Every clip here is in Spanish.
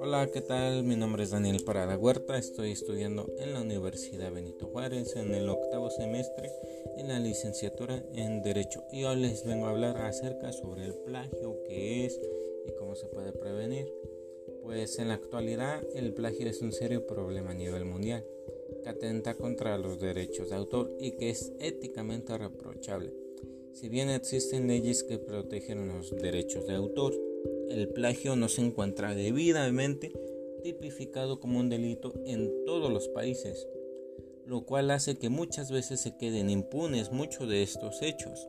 Hola, ¿qué tal? Mi nombre es Daniel Parada Huerta, estoy estudiando en la Universidad Benito Juárez en el octavo semestre en la licenciatura en Derecho y hoy les vengo a hablar acerca sobre el plagio, qué es y cómo se puede prevenir. Pues en la actualidad el plagio es un serio problema a nivel mundial que atenta contra los derechos de autor y que es éticamente reprochable. Si bien existen leyes que protegen los derechos de autor, el plagio no se encuentra debidamente tipificado como un delito en todos los países, lo cual hace que muchas veces se queden impunes muchos de estos hechos.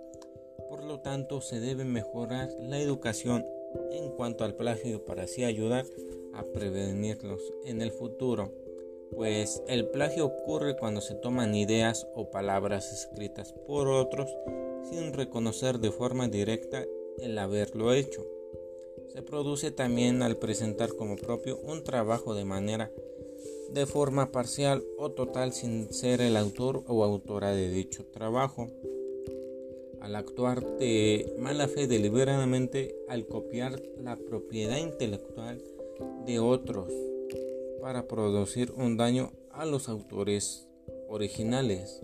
Por lo tanto, se debe mejorar la educación en cuanto al plagio para así ayudar a prevenirlos en el futuro pues el plagio ocurre cuando se toman ideas o palabras escritas por otros sin reconocer de forma directa el haberlo hecho. Se produce también al presentar como propio un trabajo de manera de forma parcial o total sin ser el autor o autora de dicho trabajo. Al actuar de mala fe deliberadamente al copiar la propiedad intelectual de otros para producir un daño a los autores originales,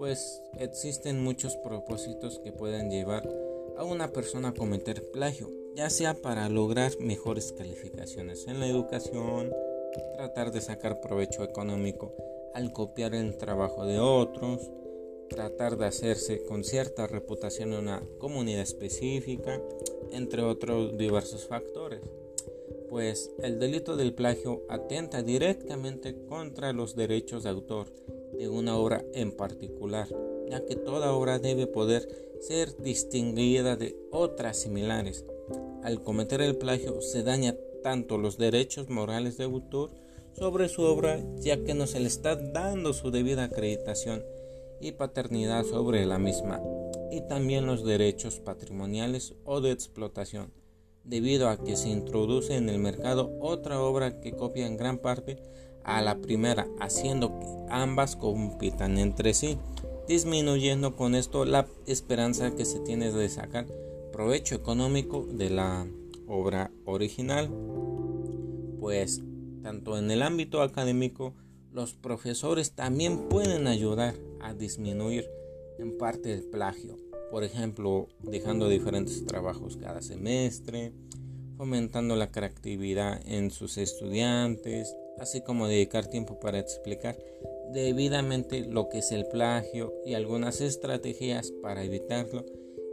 pues existen muchos propósitos que pueden llevar a una persona a cometer plagio, ya sea para lograr mejores calificaciones en la educación, tratar de sacar provecho económico al copiar el trabajo de otros, tratar de hacerse con cierta reputación en una comunidad específica, entre otros diversos factores. Pues el delito del plagio atenta directamente contra los derechos de autor de una obra en particular, ya que toda obra debe poder ser distinguida de otras similares. Al cometer el plagio se daña tanto los derechos morales de autor sobre su obra, ya que no se le está dando su debida acreditación y paternidad sobre la misma, y también los derechos patrimoniales o de explotación debido a que se introduce en el mercado otra obra que copia en gran parte a la primera, haciendo que ambas compitan entre sí, disminuyendo con esto la esperanza que se tiene de sacar provecho económico de la obra original. Pues tanto en el ámbito académico, los profesores también pueden ayudar a disminuir en parte el plagio por ejemplo, dejando diferentes trabajos cada semestre, fomentando la creatividad en sus estudiantes, así como dedicar tiempo para explicar debidamente lo que es el plagio y algunas estrategias para evitarlo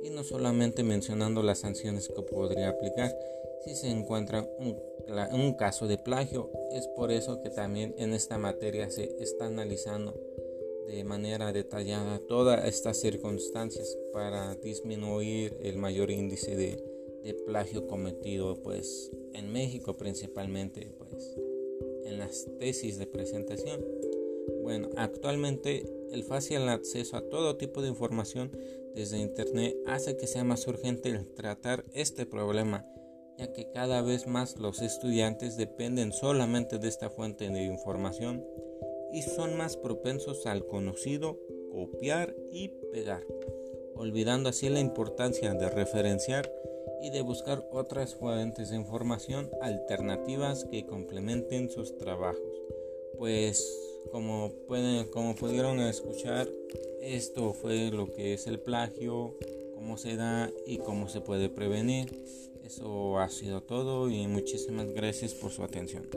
y no solamente mencionando las sanciones que podría aplicar si se encuentra un, caso de plagio. Es por eso que también en esta materia se está analizando de manera detallada todas estas circunstancias para disminuir el mayor índice de, plagio cometido pues en México principalmente pues en las tesis de presentación. Bueno, actualmente el fácil acceso a todo tipo de información desde internet hace que sea más urgente tratar este problema, ya que cada vez más los estudiantes dependen solamente de esta fuente de información y son más propensos al conocido, copiar y pegar, olvidando así la importancia de referenciar y de buscar otras fuentes de información alternativas que complementen sus trabajos. Pues como pueden como pudieron escuchar, esto fue lo que es el plagio, cómo se da y cómo se puede prevenir. Eso ha sido todo y muchísimas gracias por su atención.